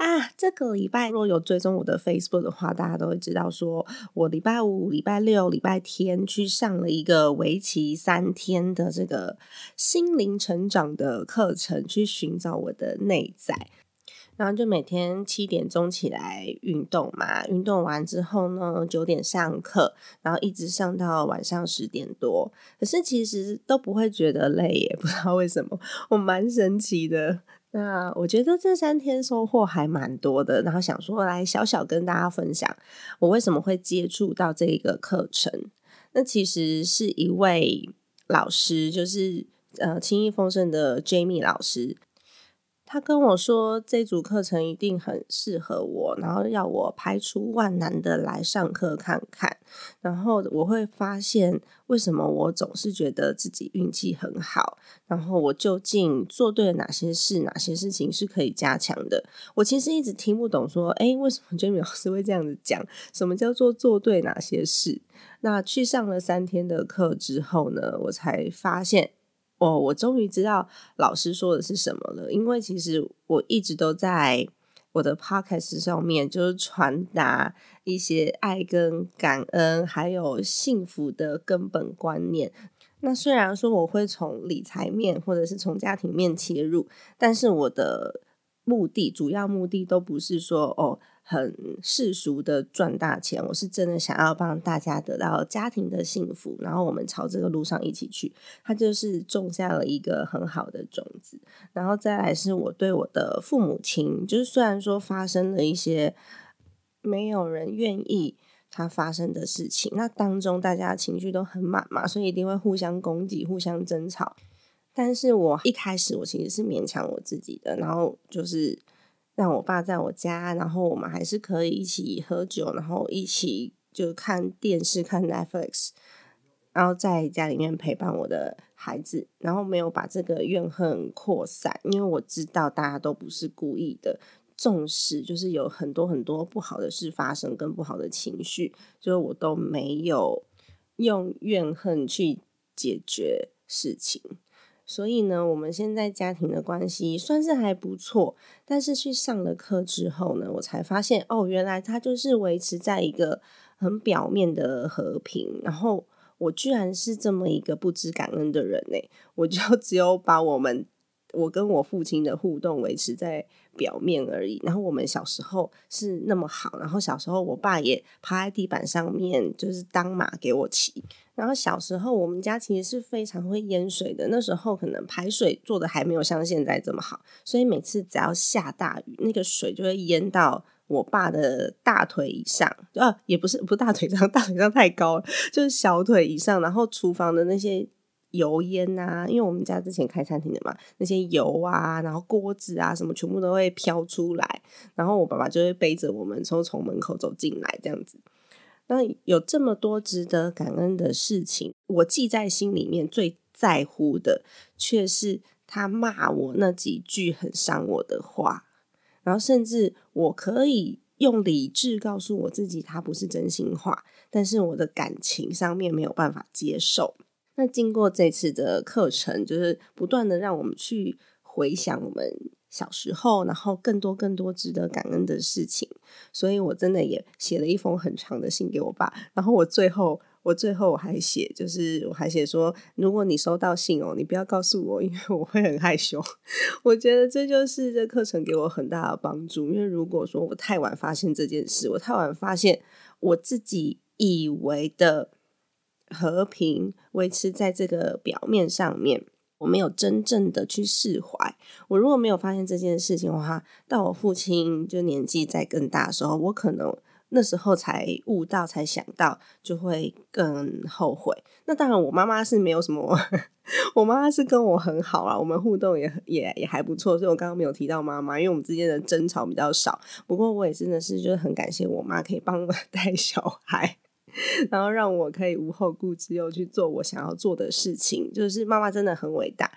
啊，这个礼拜若有追踪我的 Facebook 的话，大家都会知道，说我礼拜五、礼拜六、礼拜天去上了一个为期三天的这个心灵成长的课程，去寻找我的内在。然后就每天七点钟起来运动嘛，运动完之后呢，九点上课，然后一直上到晚上十点多。可是其实都不会觉得累耶，不知道为什么，我蛮神奇的。那我觉得这三天收获还蛮多的，然后想说来小小跟大家分享，我为什么会接触到这个课程。那其实是一位老师，就是呃轻易丰盛的 Jamie 老师。他跟我说，这组课程一定很适合我，然后要我排除万难的来上课看看，然后我会发现为什么我总是觉得自己运气很好，然后我究竟做对了哪些事，哪些事情是可以加强的。我其实一直听不懂，说，哎，为什么 娟美老师会这样子讲？什么叫做做对哪些事？那去上了三天的课之后呢，我才发现。哦，我终于知道老师说的是什么了。因为其实我一直都在我的 podcast 上面，就是传达一些爱跟感恩，还有幸福的根本观念。那虽然说我会从理财面或者是从家庭面切入，但是我的目的主要目的都不是说哦。很世俗的赚大钱，我是真的想要帮大家得到家庭的幸福，然后我们朝这个路上一起去。他就是种下了一个很好的种子，然后再来是我对我的父母亲，就是虽然说发生了一些没有人愿意他发生的事情，那当中大家情绪都很满嘛，所以一定会互相攻击、互相争吵。但是我一开始我其实是勉强我自己的，然后就是。让我爸在我家，然后我们还是可以一起喝酒，然后一起就看电视、看 Netflix，然后在家里面陪伴我的孩子，然后没有把这个怨恨扩散，因为我知道大家都不是故意的，重视就是有很多很多不好的事发生，跟不好的情绪，就是我都没有用怨恨去解决事情。所以呢，我们现在家庭的关系算是还不错，但是去上了课之后呢，我才发现哦，原来他就是维持在一个很表面的和平，然后我居然是这么一个不知感恩的人呢，我就 只有把我们。我跟我父亲的互动维持在表面而已。然后我们小时候是那么好，然后小时候我爸也趴在地板上面，就是当马给我骑。然后小时候我们家其实是非常会淹水的，那时候可能排水做的还没有像现在这么好，所以每次只要下大雨，那个水就会淹到我爸的大腿以上，啊，也不是不是大腿上，大腿上太高了，就是小腿以上。然后厨房的那些。油烟呐，因为我们家之前开餐厅的嘛，那些油啊，然后锅子啊什么，全部都会飘出来，然后我爸爸就会背着我们从从门口走进来这样子。那有这么多值得感恩的事情，我记在心里面最在乎的，却是他骂我那几句很伤我的话，然后甚至我可以用理智告诉我自己，他不是真心话，但是我的感情上面没有办法接受。那经过这次的课程，就是不断的让我们去回想我们小时候，然后更多更多值得感恩的事情。所以我真的也写了一封很长的信给我爸。然后我最后，我最后我还写，就是我还写说，如果你收到信哦，你不要告诉我，因为我会很害羞。我觉得这就是这课程给我很大的帮助。因为如果说我太晚发现这件事，我太晚发现我自己以为的。和平维持在这个表面上面，我没有真正的去释怀。我如果没有发现这件事情的话，到我父亲就年纪再更大的时候，我可能那时候才悟到，才想到，就会更后悔。那当然，我妈妈是没有什么，我妈妈是跟我很好啊，我们互动也也也还不错。所以我刚刚没有提到妈妈，因为我们之间的争吵比较少。不过我也真的是就是很感谢我妈可以帮我 带小孩，然后让我可以无后顾之忧去做我想要做的事情。就是妈妈真的很伟大。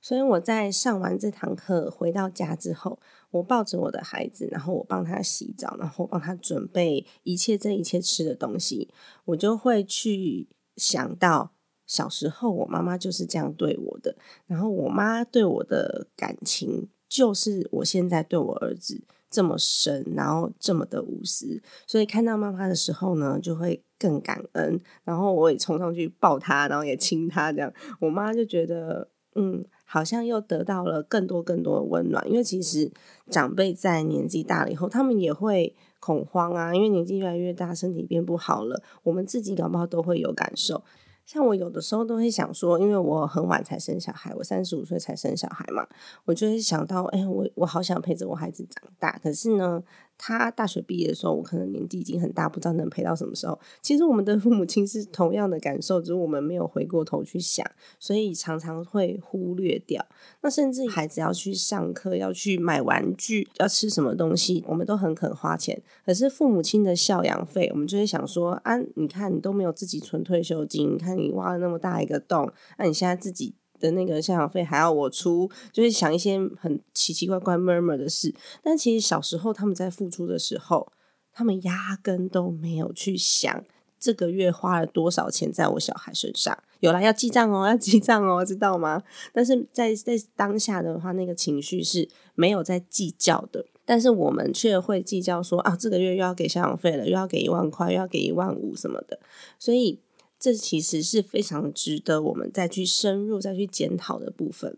所以我在上完这堂课回到家之后，我抱着我的孩子，然后我帮他洗澡，然后帮他准备一切这一切吃的东西，我就会去想到小时候我妈妈就是这样对我的，然后我妈对我的感情就是我现在对我儿子这么深，然后这么的无私，所以看到妈妈的时候呢，就会更感恩，然后我也冲上去抱他，然后也亲他，这样我妈就觉得嗯。好像又得到了更多更多的温暖，因为其实长辈在年纪大了以后，他们也会恐慌啊，因为年纪越来越大，身体变不好了，我们自己搞不好都会有感受。像我有的时候都会想说，因为我很晚才生小孩，我三十五岁才生小孩嘛，我就会想到，哎，我我好想陪着我孩子长大，可是呢。他大学毕业的时候，我可能年纪已经很大，不知道能陪到什么时候。其实我们的父母亲是同样的感受，只是我们没有回过头去想，所以常常会忽略掉。那甚至孩子要去上课，要去买玩具，要吃什么东西，我们都很肯花钱。可是父母亲的孝养费，我们就会想说：啊，你看你都没有自己存退休金，你看你挖了那么大一个洞，那你现在自己。的那个赡养费还要我出，就是想一些很奇奇怪怪、murmur 的事。但其实小时候他们在付出的时候，他们压根都没有去想这个月花了多少钱在我小孩身上。有了要记账哦，要记账哦，知道吗？但是在在当下的话，那个情绪是没有在计较的。但是我们却会计较说啊，这个月又要给赡养费了，又要给一万块，又要给一万五什么的。所以。这其实是非常值得我们再去深入、再去检讨的部分。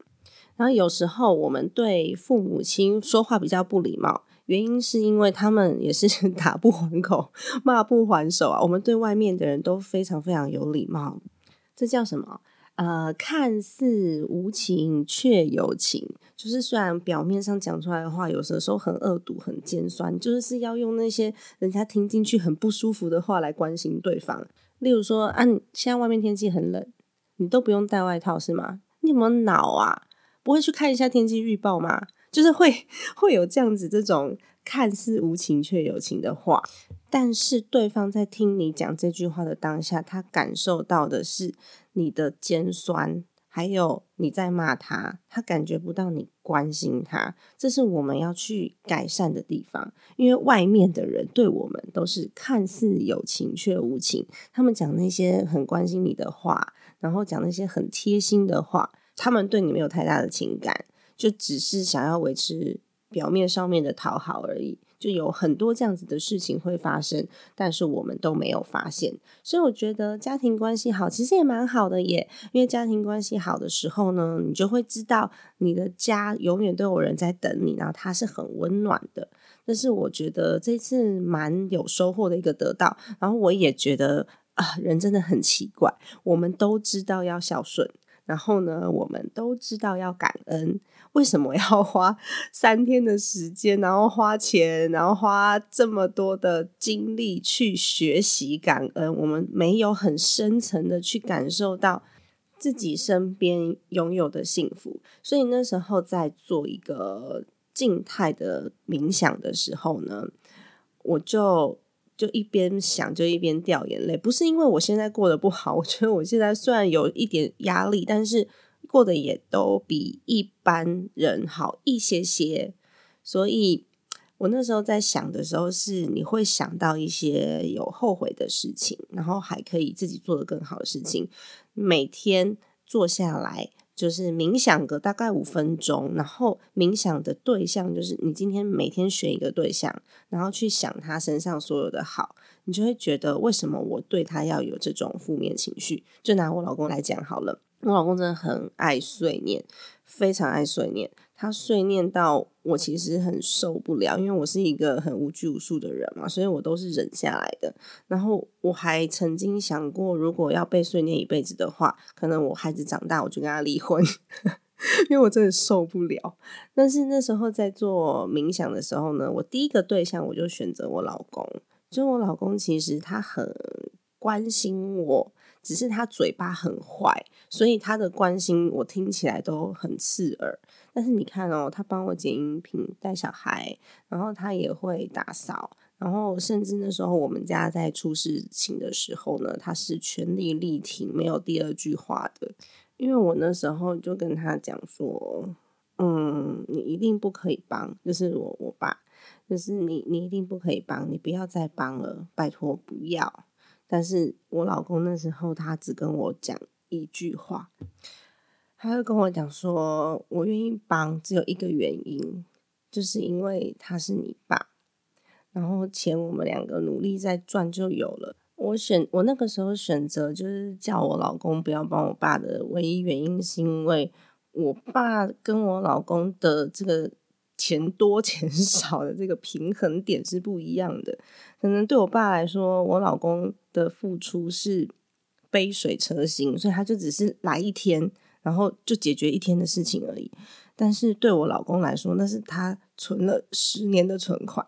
然后有时候我们对父母亲说话比较不礼貌，原因是因为他们也是 打不还口、骂不还手啊。我们对外面的人都非常非常有礼貌，这叫什么？呃，看似无情却有情，就是虽然表面上讲出来的话，有时候很恶毒、很尖酸，就是要用那些人家听进去很不舒服的话来关心对方。例如说，啊，现在外面天气很冷，你都不用带外套是吗？你有没有脑啊？不会去看一下天气预报吗？就是会会有这样子这种看似无情却有情的话，但是对方在听你讲这句话的当下，他感受到的是你的尖酸。还有你在骂他，他感觉不到你关心他，这是我们要去改善的地方。因为外面的人对我们都是看似有情却无情，他们讲那些很关心你的话，然后讲那些很贴心的话，他们对你没有太大的情感，就只是想要维持表面上面的讨好而已。就有很多这样子的事情会发生，但是我们都没有发现，所以我觉得家庭关系好，其实也蛮好的耶。因为家庭关系好的时候呢，你就会知道你的家永远都有人在等你，然后他是很温暖的。这是我觉得这次蛮有收获的一个得到。然后我也觉得啊，人真的很奇怪，我们都知道要孝顺。然后呢，我们都知道要感恩，为什么要花 三天的时间，然后花钱，然后花这么多的精力去学习感恩？我们没有很深层的去感受到自己身边拥有的幸福。所以那时候在做一个静态的冥想的时候呢，我就。就一边想就一边掉眼泪，不是因为我现在过得不好，我觉得我现在虽然有一点压力，但是过得也都比一般人好一些些。所以我那时候在想的时候，是你会想到一些有后悔的事情，然后还可以自己做的更好的事情，每天坐下来。就是冥想个大概五分钟，然后冥想的对象就是你今天每天选一个对象，然后去想他身上所有的好，你就会觉得为什么我对他要有这种负面情绪？就拿我老公来讲好了，我老公真的很爱碎念，非常爱碎念。他碎念到我其实很受不了，因为我是一个很无拘无束的人嘛，所以我都是忍下来的。然后我还曾经想过，如果要被碎念一辈子的话，可能我孩子长大我就跟他离婚，因为我真的受不了。但是那时候在做冥想的时候呢，我第一个对象我就选择我老公。就我老公其实他很关心我，只是他嘴巴很坏，所以他的关心我听起来都很刺耳。但是你看哦，他帮我剪音频、带小孩，然后他也会打扫，然后甚至那时候我们家在出事情的时候呢，他是全力力挺，没有第二句话的。因为我那时候就跟他讲说，嗯，你一定不可以帮，就是我我爸，就是你你一定不可以帮，你不要再帮了，拜托不要。但是我老公那时候他只跟我讲一句话。他会跟我讲说，我愿意帮，只有一个原因，就是因为他是你爸，然后钱我们两个努力在赚就有了。我选我那个时候选择就是叫我老公不要帮我爸的唯一原因，是因为我爸跟我老公的这个钱多钱少的这个平衡点是不一样的。可能对我爸来说，我老公的付出是杯水车薪，所以他就只是来一天。然后就解决一天的事情而已，但是对我老公来说，那是他存了十年的存款，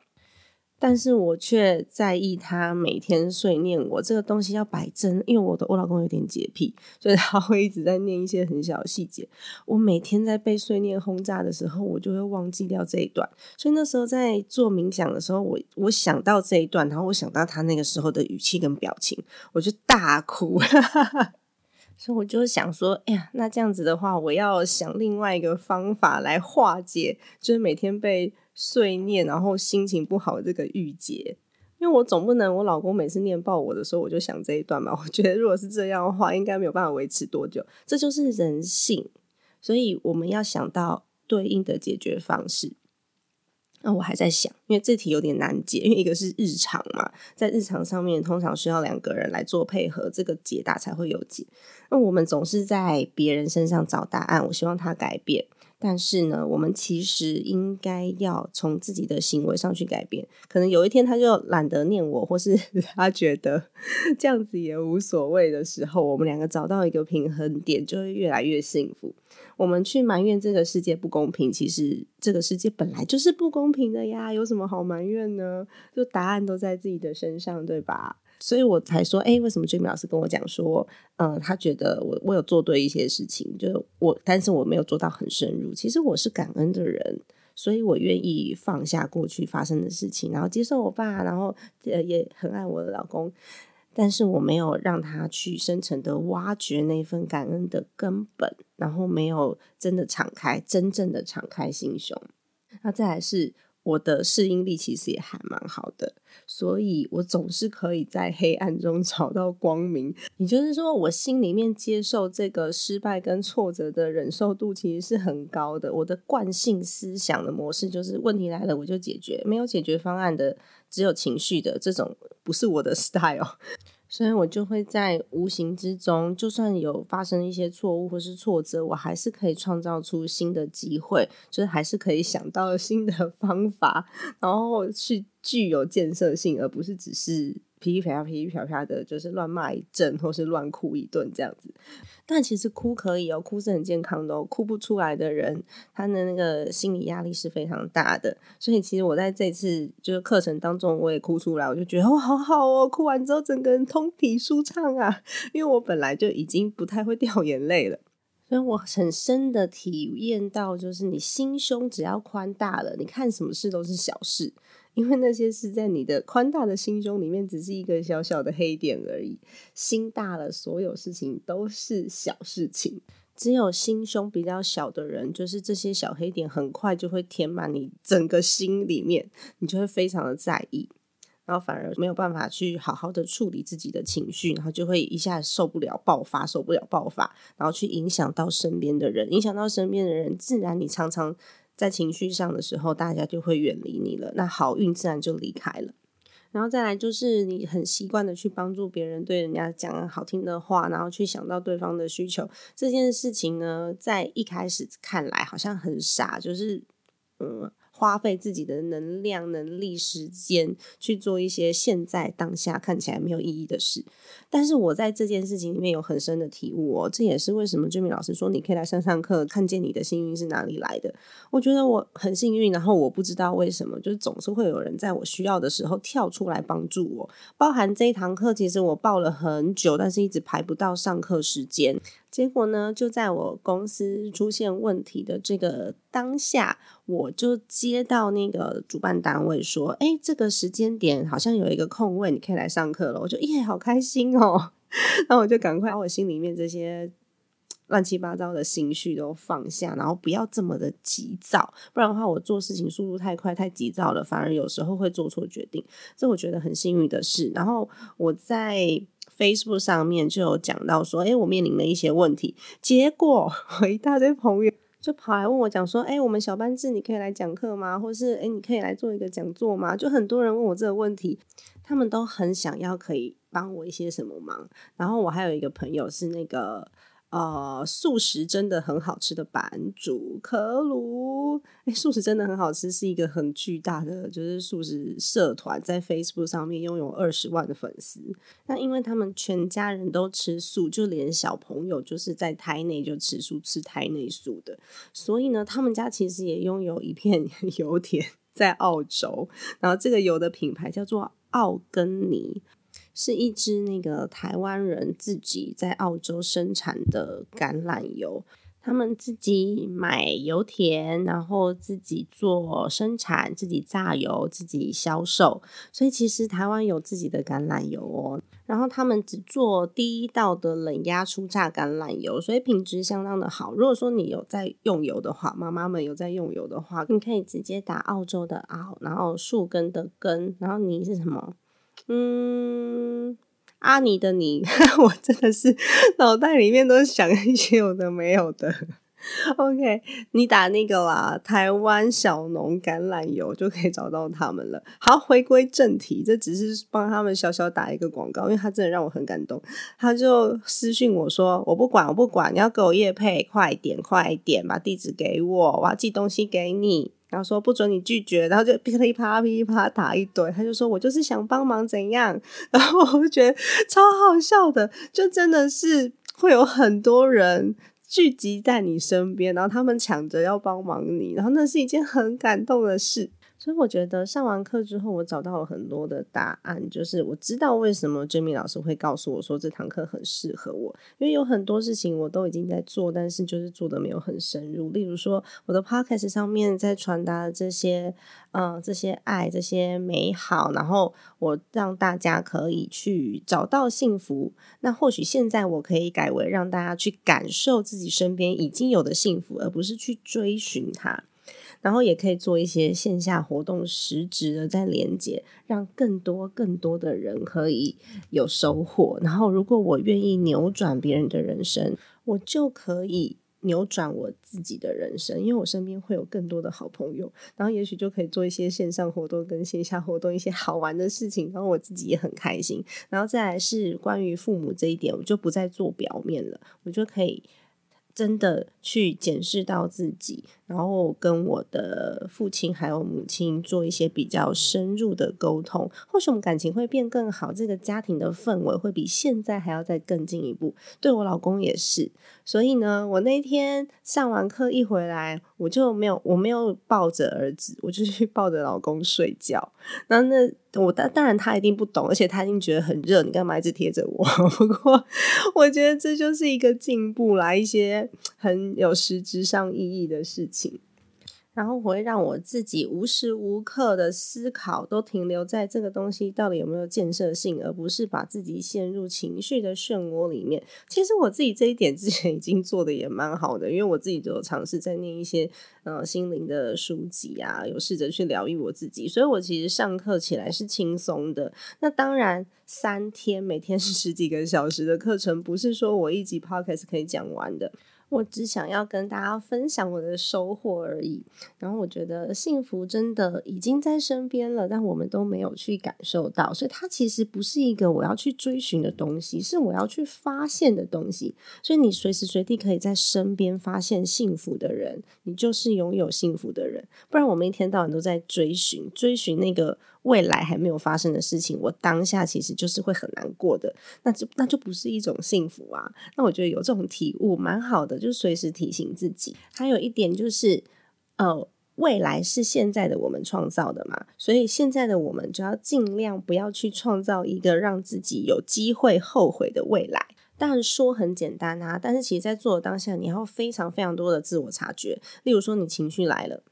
但是我却在意他每天碎念我这个东西要摆正，因为我的我老公有点洁癖，所以他会一直在念一些很小的细节。我每天在被碎念轰炸的时候，我就会忘记掉这一段，所以那时候在做冥想的时候，我我想到这一段，然后我想到他那个时候的语气跟表情，我就大哭。所以我就想说，哎呀，那这样子的话，我要想另外一个方法来化解，就是每天被碎念，然后心情不好这个郁结。因为我总不能我老公每次念爆我的时候，我就想这一段嘛。我觉得如果是这样的话，应该没有办法维持多久。这就是人性，所以我们要想到对应的解决方式。那我还在想，因为这题有点难解，因为一个是日常嘛，在日常上面通常需要两个人来做配合，这个解答才会有解。那我们总是在别人身上找答案，我希望他改变。但是呢，我们其实应该要从自己的行为上去改变。可能有一天他就懒得念我，或是 他觉得这样子也无所谓的时候，我们两个找到一个平衡点，就会越来越幸福。我们去埋怨这个世界不公平，其实这个世界本来就是不公平的呀，有什么好埋怨呢？就答案都在自己的身上，对吧？所以我才说，哎，为什么追明老师跟我讲说，嗯，他觉得我我有做对一些事情，就是我，但是我没有做到很深入。其实我是感恩的人，所以我愿意放下过去发生的事情，然后接受我爸，然后呃也很爱我的老公，但是我没有让他去深层的挖掘那份感恩的根本，然后没有真的敞开，真正的敞开心胸。那再来是。我的适应力其实也还蛮好的，所以我总是可以在黑暗中 找到光明。也就是说，我心里面接受这个失败跟挫折的忍受度其实是很高的。我的惯性思想的模式就是，问题来了我就解决，没有解决方案的，只有情绪的这种，不是我的 style。所以我就会在无形之中，就算有发生一些错误或是挫折，我还是可以创造出新的机会，就是还是可以想到新的 方法，然后去具有建设性，而不是只是。噼噼啪啪、噼噼啪啪的，就是乱骂一阵，或是乱哭一顿这样子。但其实哭可以哦，哭是很健康的。哭不出来的人，他的那个心理压力是非常大的。所以其实我在这次就是课程当中，我也哭出来，我就觉得哇，好好哦！哭完之后，整个人通体舒畅啊。因为我本来就已经不太会掉眼泪了，所以我很深的体验到，就是你心胸只要宽大了，你看什么事都是小事。因为那些是在你的宽大的心胸里面，只是一个小小的黑点而已。心大了，所有事情都是小事情。只有心胸比较小的人，就是这些小黑点很快就会填满你整个心里面，你就会非常的在意，然后反而没有办法去好好的处理自己的情绪，然后就会一下受不了爆发，受不了爆发，然后去影响到身边的人，影响到身边的人，自然你常常。在情绪上的时候，大家就会远离你了，那好运自然就离开了。然后再来就是你很习惯的去帮助别人，对人家讲好听的话，然后去想到对方的需求，这件事情呢，在一开始看来好像很傻，就是嗯。花费自己的能量、能力、时间去做一些现在当下看起来没有意义的事。但是我在这件事情里面有很深的体悟哦，这也是为什么 Jimmy 老师说你可以来上上课，看见你的幸运是哪里来的。我觉得我很幸运，然后我不知道为什么，就是总是会有人在我需要的时候跳出来帮助我。包含这一堂课，其实我报了很久，但是一直排不到上课时间。结果呢，就在我公司出现问题的这个当下，我就接到那个主办单位说：“哎，这个时间点好像有一个空位，你可以来上课了。”我就耶，好开心哦！那我就赶快把我心里面这些乱七八糟的心绪都放下，然后不要这么的急躁，不然的话，我做事情速度太快、太急躁了，反而有时候会做错决定。这我觉得很幸运的事。然后我在。Facebook 上面就有讲到说，哎，我面临了一些问题，结果我一大堆朋友就跑来问我讲说，哎，我们小班制你可以来讲课吗？或是哎，你可以来做一个讲座吗？就很多人问我这个问题，他们都很想要可以帮我一些什么忙。然后我还有一个朋友是那个。呃，素食真的很好吃的版主可鲁，哎，素食真的很好吃，是一个很巨大的，就是素食社团，在 Facebook 上面拥有二十万的粉丝。那因为他们全家人都吃素，就连小朋友就是在胎内就吃素，吃胎内素的，所以呢，他们家其实也拥有一片 油田在澳洲，然后这个油的品牌叫做奥根尼。是一支那个台湾人自己在澳洲生产的橄榄油，他们自己买油田，然后自己做生产，自己榨油，自己销售。所以其实台湾有自己的橄榄油哦。然后他们只做第一道的冷压初榨橄榄油，所以品质相当的好。如果说你有在用油的话，妈妈们有在用油的话，你可以直接打澳洲的澳，然后树根的根，然后你是什么？嗯，阿尼的你，我真的是脑袋里面都想一些有的没有的。OK，你打那个啦，台湾小农橄榄油就可以找到他们了。好，回归正题，这只是帮他们小小打一个广告，因为他真的让我很感动。他就私信我说：“我不管，我不管，你要给我叶配，快点，快点，把地址给我，我要寄东西给你。”然后说不准你拒绝，然后就噼里啪啦噼里啪啦打一堆。他就说我就是想帮忙怎样，然后我就觉得超好笑的，就真的是会有很多人聚集在你身边，然后他们抢着要帮忙你，然后那是一件很感动的事。所以我觉得上完课之后，我找到了很多的答案，就是我知道为什么 Jimmy 老师会告诉我说这堂课很适合我，因为有很多事情我都已经在做，但是就是做的没有很深入。例如说，我的 Podcast 上面在传达这些，嗯，这些爱，这些美好，然后我让大家可以去找到幸福。那或许现在我可以改为让大家去感受自己身边已经有的幸福，而不是去追寻它。然后也可以做一些线下活动，实质的在连接，让更多更多的人可以有收获。然后，如果我愿意扭转别人的人生，我就可以扭转我自己的人生，因为我身边会有更多的好朋友。然后，也许就可以做一些线上活动跟线下活动一些好玩的事情，然后我自己也很开心。然后再来是关于父母这一点，我就不再做表面了，我就可以。真的去检视到自己，然后跟我的父亲还有母亲做一些比较深入的沟通，或许我们感情会变更好，这个家庭的氛围会比现在还要再更进一步。对我老公也是，所以呢，我那天上完课一回来，我就没有我没有抱着儿子，我就去抱着老公睡觉。那那。我当当然他一定不懂，而且他一定觉得很热，你干嘛一直贴着我？不过我觉得这就是一个进步啦，一些很有实质上意义的事情。然后我会让我自己无时无刻的思考都停留在这个东西到底有没有建设性，而不是把自己陷入情绪的漩涡里面。其实我自己这一点之前已经做的也蛮好的，因为我自己都有尝试在念一些呃心灵的书籍啊，有试着去疗愈我自己，所以我其实上课起来是轻松的。那当然，三天每天是十几个小时的课程，不是说我一集 podcast 可以讲完的。我只想要跟大家分享我的收获而已。然后我觉得幸福真的已经在身边了，但我们都没有去感受到，所以它其实不是一个我要去追寻的东西，是我要去发现的东西。所以你随时随地可以在身边发现幸福的人，你就是拥有幸福的人。不然我们一天到晚都在追寻，追寻那个。未来还没有发生的事情，我当下其实就是会很难过的，那就那就不是一种幸福啊。那我觉得有这种体悟蛮好的，就随时提醒自己。还有一点就是，呃，未来是现在的我们创造的嘛，所以现在的我们就要尽量不要去创造一个让自己有机会后悔的未来。但说很简单啊，但是其实在做的当下，你要非常非常多的自我察觉。例如说，你情绪来了，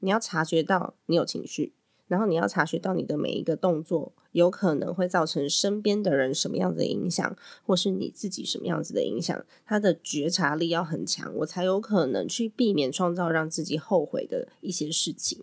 你要察觉到你有情绪。然后你要察觉到你的每一个动作有可能会造成身边的人什么样子的影响，或是你自己什么样子的影响，他的觉察力要很强，我才有可能去避免创造让自己后悔的一些事情。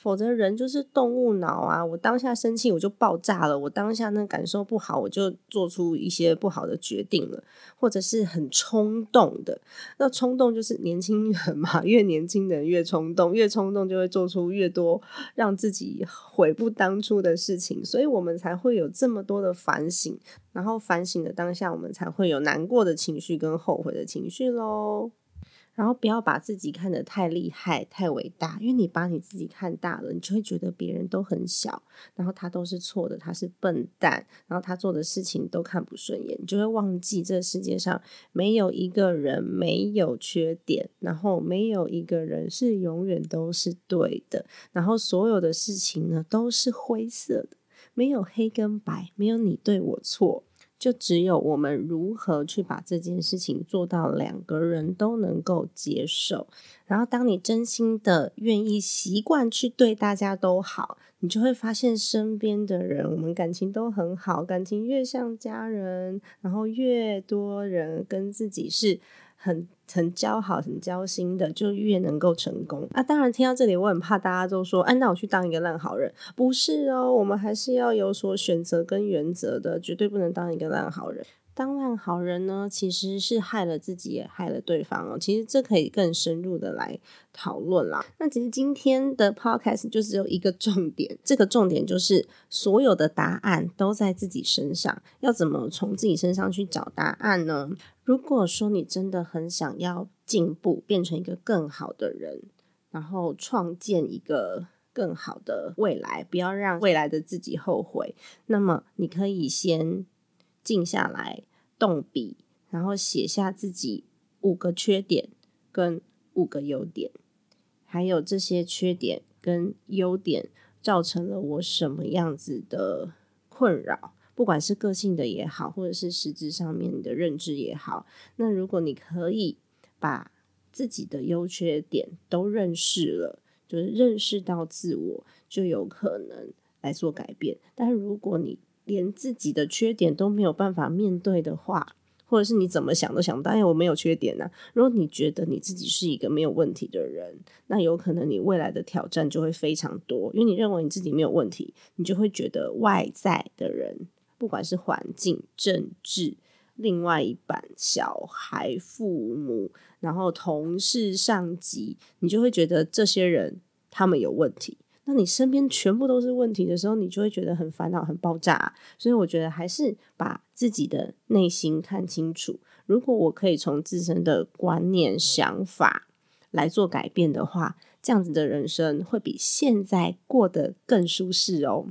否则人就是动物脑啊！我当下生气我就爆炸了，我当下那感受不好我就做出一些不好的决定了，或者是很冲动的。那冲动就是年轻人嘛，越年轻人越冲动，越冲动就会做出越多让自己悔不当初的事情，所以我们才会有这么多的反省，然后反省的当下我们才会有难过的情绪跟后悔的情绪喽。然后不要把自己看得太厉害、太伟大，因为你把你自己看大了，你就会觉得别人都很小，然后他都是错的，他是笨蛋，然后他做的事情都看不顺眼，你就会忘记这世界上没有一个人没有缺点，然后没有一个人是永远都是对的，然后所有的事情呢都是灰色的，没有黑跟白，没有你对我错。就只有我们如何去把这件事情做到两个人都能够接受，然后当你真心的愿意习惯去对大家都好，你就会发现身边的人我们感情都很好，感情越像家人，然后越多人跟自己是。很很交好、很交心的，就越能够成功啊！当然，听到这里，我很怕大家都说：“哎，那我去当一个烂好人。”不是哦，我们还是要有所选择跟原则的，绝对不能当一个烂好人。当烂好人呢，其实是害了自己，也害了对方哦。其实这可以更深入的来讨论啦。那其实今天的 podcast 就只有一个重点，这个重点就是所有的答案都在自己身上。要怎么从自己身上去找答案呢？如果说你真的很想要进步，变成一个更好的人，然后创建一个更好的未来，不要让未来的自己后悔，那么你可以先静下来。动笔，然后写下自己五个缺点跟五个优点，还有这些缺点跟优点造成了我什么样子的困扰，不管是个性的也好，或者是实质上面的认知也好。那如果你可以把自己的优缺点都认识了，就是认识到自我，就有可能来做改变。但如果你连自己的缺点都没有办法面对的话，或者是你怎么想都想不到，哎，我没有缺点呢。如果你觉得你自己是一个没有问题的人，那有可能你未来的挑战就会非常多，因为你认为你自己没有问题，你就会觉得外在的人，不管是环境、政治、另外一半、小孩、父母，然后同事、上级，你就会觉得这些人他们有问题。那你身边全部都是问题的时候，你就会觉得很烦恼、很爆炸。所以我觉得还是把自己的内心看清楚。如果我可以从自身的观念、想法来做改变的话，这样子的人生会比现在过得更舒适哦。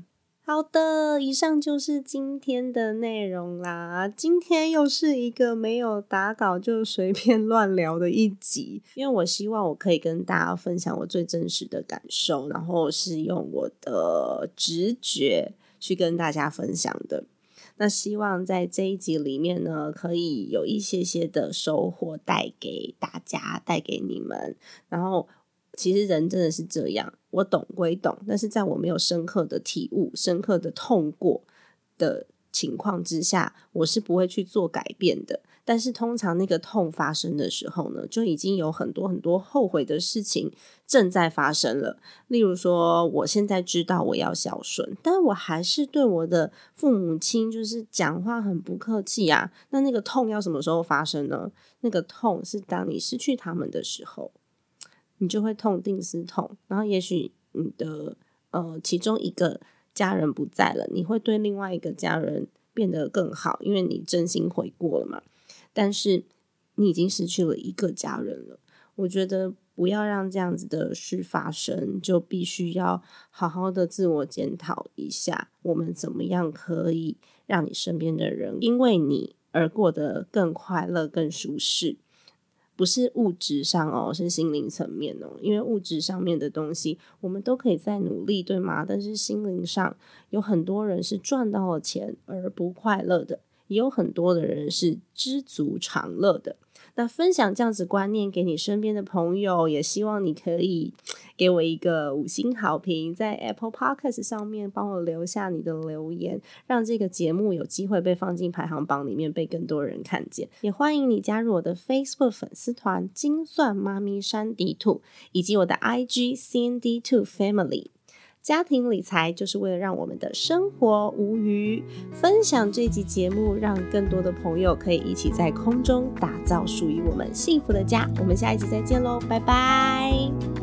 好的，以上就是今天的内容啦。今天又是一个没有打稿就随便乱聊的一集，因为我希望我可以跟大家分享我最真实的感受，然后是用我的直觉去跟大家分享的。那希望在这一集里面呢，可以有一些些的收获带给大家，带给你们，然后。其实人真的是这样，我懂归懂，但是在我没有深刻的体悟、深刻的痛过的情况之下，我是不会去做改变的。但是通常那个痛发生的时候呢，就已经有很多很多后悔的事情正在发生了。例如说，我现在知道我要孝顺，但我还是对我的父母亲就是讲话很不客气啊。那那个痛要什么时候发生呢？那个痛是当你失去他们的时候，你就会痛定思痛，然后也许你的呃其中一个家人不在了，你会对另外一个家人。变得更好，因为你真心悔过了嘛。但是你已经失去了一个家人了。我觉得不要让这样子的事发生，就必须要好好的自我检讨一下，我们怎么样可以让你身边的人因为你而过得更快乐、更舒适。不是物质上哦，是心灵层面哦。因为物质上面的东西，我们都可以再努力，对吗？但是心灵上，有很多人是赚到了钱而不快乐的，也有很多的人是知足常乐的。那分享这样子观念给你身边的朋友，也希望你可以给我一个五星好评，在 Apple Podcast 上面帮我留下你的留言，让这个节目有机会被放进排行榜里面，被更多人看见。也欢迎你加入我的 Facebook 粉丝团“精算妈咪山迪兔”，以及我的 IG CND Two Family。家庭理财就是为了让我们的生活无余。分享这集节目，让更多的朋友可以一起在空中打造属于我们幸福的家。我们下一集再见喽，拜拜。